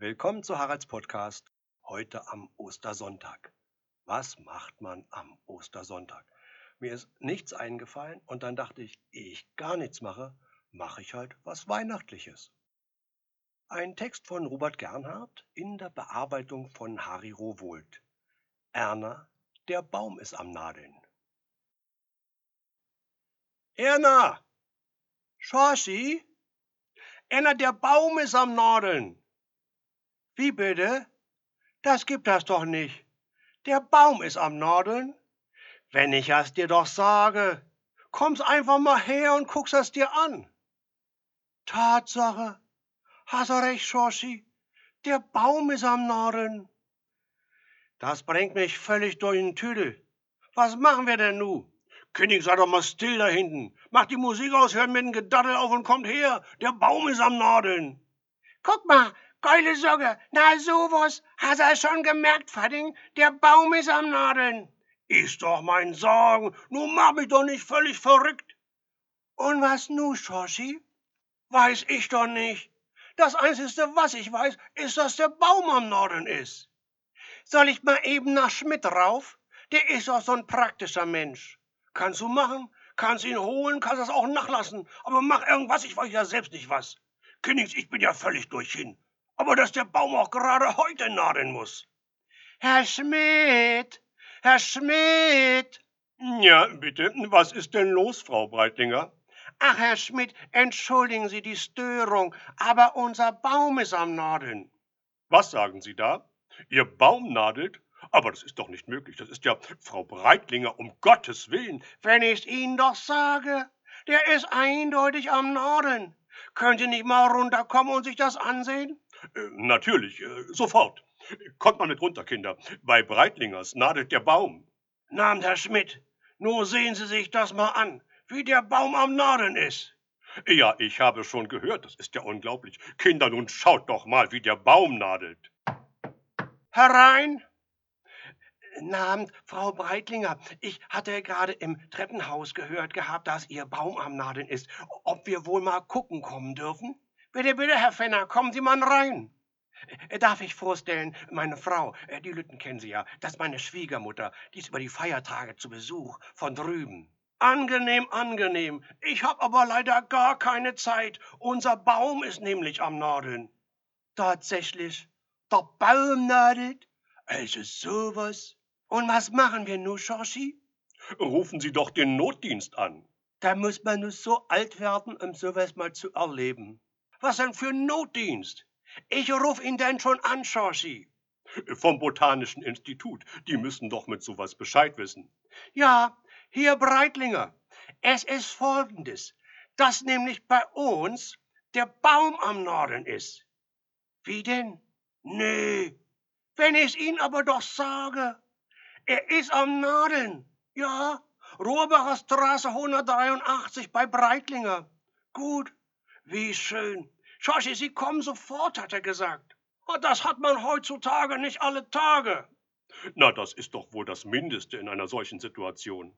Willkommen zu Haralds Podcast. Heute am Ostersonntag. Was macht man am Ostersonntag? Mir ist nichts eingefallen und dann dachte ich, ehe ich gar nichts mache, mache ich halt was Weihnachtliches. Ein Text von Robert Gernhardt in der Bearbeitung von Harry Rowohlt. Erna, der Baum ist am Nadeln. Erna! Schorschi? Erna, der Baum ist am Nadeln. Wie bitte? Das gibt das doch nicht. Der Baum ist am Nadeln. Wenn ich es dir doch sage, kommst einfach mal her und guckst es dir an. Tatsache. Hast du recht, Schorschi. Der Baum ist am Nadeln. Das bringt mich völlig durch den Tüdel. Was machen wir denn nu? König, sei doch mal still da hinten. Mach die Musik aus, hört mit dem Gedaddel auf und kommt her. Der Baum ist am Nadeln. Guck mal, geile Socke. Na sowas. Hast du schon gemerkt, Vadding? Der Baum ist am Nadeln. Ist doch mein Sorgen. Nun mach mich doch nicht völlig verrückt. Und was nu, Schorschi? Weiß ich doch nicht. Das Einzige, was ich weiß, ist, dass der Baum am Norden ist. Soll ich mal eben nach Schmidt rauf? Der ist doch so ein praktischer Mensch. Kannst du machen, kannst ihn holen, kannst das auch nachlassen, aber mach irgendwas, ich weiß ja selbst nicht was. Königs, ich bin ja völlig durch hin. Aber dass der Baum auch gerade heute nadeln muss. Herr Schmidt, Herr Schmidt. Ja, bitte, was ist denn los, Frau Breitlinger? Ach, Herr Schmidt, entschuldigen Sie die Störung, aber unser Baum ist am Nadeln. Was sagen Sie da? Ihr Baum nadelt? Aber das ist doch nicht möglich. Das ist ja Frau Breitlinger, um Gottes Willen. Wenn ich's Ihnen doch sage, der ist eindeutig am Nadeln. Könnt ihr nicht mal runterkommen und sich das ansehen? Äh, natürlich, äh, sofort. Kommt mal mit runter, Kinder. Bei Breitlingers nadelt der Baum. Namt Herr Schmidt, nur sehen Sie sich das mal an, wie der Baum am Nadeln ist. Ja, ich habe schon gehört, das ist ja unglaublich. Kinder, nun schaut doch mal, wie der Baum nadelt. Herein! Namen, Frau Breitlinger, ich hatte gerade im Treppenhaus gehört gehabt, dass Ihr Baum am Nadeln ist. Ob wir wohl mal gucken kommen dürfen? Bitte, bitte, Herr Fenner, kommen Sie mal rein. Äh, darf ich vorstellen, meine Frau, äh, die Lütten kennen Sie ja, das ist meine Schwiegermutter, die ist über die Feiertage zu Besuch von drüben. Angenehm, angenehm. Ich hab aber leider gar keine Zeit. Unser Baum ist nämlich am Nadeln. Tatsächlich, der Baum nadelt? Also sowas. Und was machen wir nun, Schorschi? Rufen Sie doch den Notdienst an. Da muss man nur so alt werden, um sowas mal zu erleben. Was denn für ein Notdienst? Ich ruf ihn denn schon an, Schorschi. Vom Botanischen Institut. Die müssen doch mit sowas Bescheid wissen. Ja, hier Breitlinger. Es ist folgendes, dass nämlich bei uns der Baum am Norden ist. Wie denn? Nee, wenn ich's Ihnen aber doch sage. Er ist am Nadeln. Ja, Rohrbacher Straße 183 bei Breitlinger. Gut, wie schön. Schorschi, Sie kommen sofort, hat er gesagt. Oh, das hat man heutzutage nicht alle Tage. Na, das ist doch wohl das Mindeste in einer solchen Situation.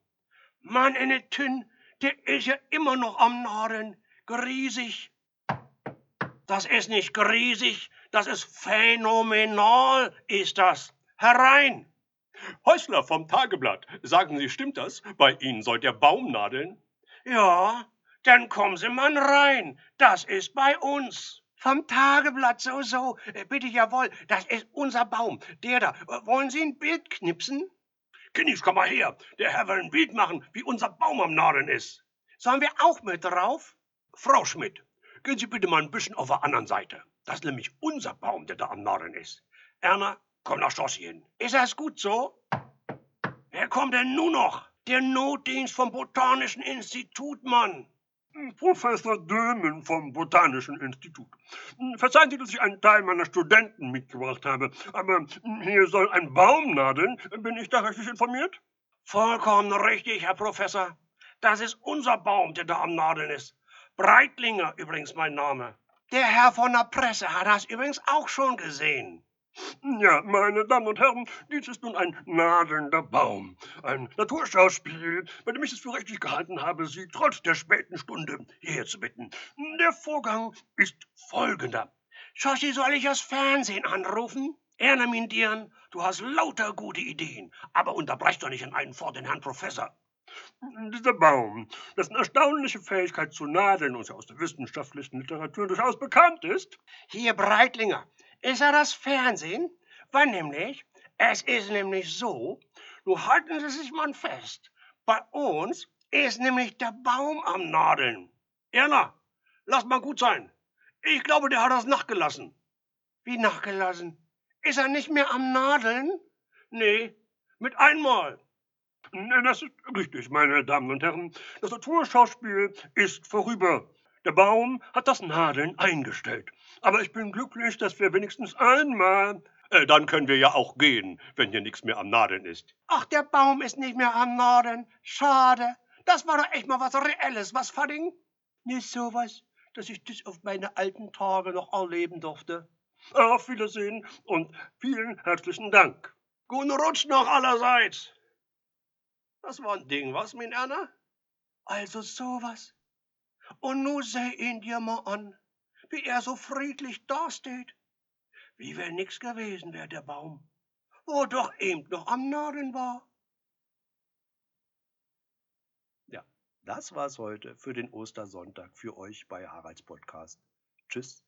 Mann, in der Tünn, der ist ja immer noch am Nadeln. Griesig. Das ist nicht griesig, das ist phänomenal, ist das. Herein! Häusler vom Tageblatt, sagen Sie, stimmt das? Bei Ihnen soll der Baum nadeln? Ja, dann kommen Sie mal rein. Das ist bei uns. Vom Tageblatt, so, so. Äh, bitte, jawohl, das ist unser Baum. Der da. Äh, wollen Sie ein Bild knipsen? Kinnies, komm mal her. Der Herr will ein Bild machen, wie unser Baum am Nadeln ist. Sollen wir auch mit drauf? Frau Schmidt, gehen Sie bitte mal ein bisschen auf der anderen Seite. Das ist nämlich unser Baum, der da am Nadeln ist. Erna, komm nach Stossi hin. Ist das gut so? Wer kommt denn nun noch? Der Notdienst vom Botanischen Institut, Mann. Professor Dömen vom Botanischen Institut. Verzeihen Sie, dass ich einen Teil meiner Studenten mitgebracht habe, aber hier soll ein Baum nadeln. Bin ich da richtig informiert? Vollkommen richtig, Herr Professor. Das ist unser Baum, der da am Nadeln ist. Breitlinger übrigens mein Name. Der Herr von der Presse hat das übrigens auch schon gesehen. Ja, meine Damen und Herren, dies ist nun ein nadelnder Baum. Ein Naturschauspiel, bei dem ich es für richtig gehalten habe, Sie trotz der späten Stunde hierher zu bitten. Der Vorgang ist folgender. Schoshi, soll ich das Fernsehen anrufen? Erneminieren, du hast lauter gute Ideen, aber unterbrech doch nicht in einen vor den Herrn Professor. Dieser Baum, dessen erstaunliche Fähigkeit zu nadeln uns ja aus der wissenschaftlichen Literatur durchaus bekannt ist. Hier, Breitlinger, ist er das Fernsehen? Wann nämlich? Es ist nämlich so, nun halten Sie sich mal fest, bei uns ist nämlich der Baum am Nadeln. Erna, lass mal gut sein. Ich glaube, der hat das nachgelassen. Wie nachgelassen? Ist er nicht mehr am Nadeln? Nee, mit einmal. Das ist richtig, meine Damen und Herren. Das Naturschauspiel ist vorüber. Der Baum hat das Nadeln eingestellt. Aber ich bin glücklich, dass wir wenigstens einmal. Äh, dann können wir ja auch gehen, wenn hier nichts mehr am Nadeln ist. Ach, der Baum ist nicht mehr am Nadeln. Schade. Das war doch echt mal was Reelles, was, Fadding? Nicht sowas, dass ich das auf meine alten Tage noch erleben durfte. Auf Wiedersehen und vielen herzlichen Dank. Guten Rutsch noch allerseits. Das war ein Ding, was, mein Erna? Also sowas. Und nu seh ihn dir mal an, wie er so friedlich dasteht. Wie wär nix gewesen wär der Baum, wo doch eben noch am Nadeln war. Ja, das war's heute für den Ostersonntag für euch bei Haralds Podcast. Tschüss.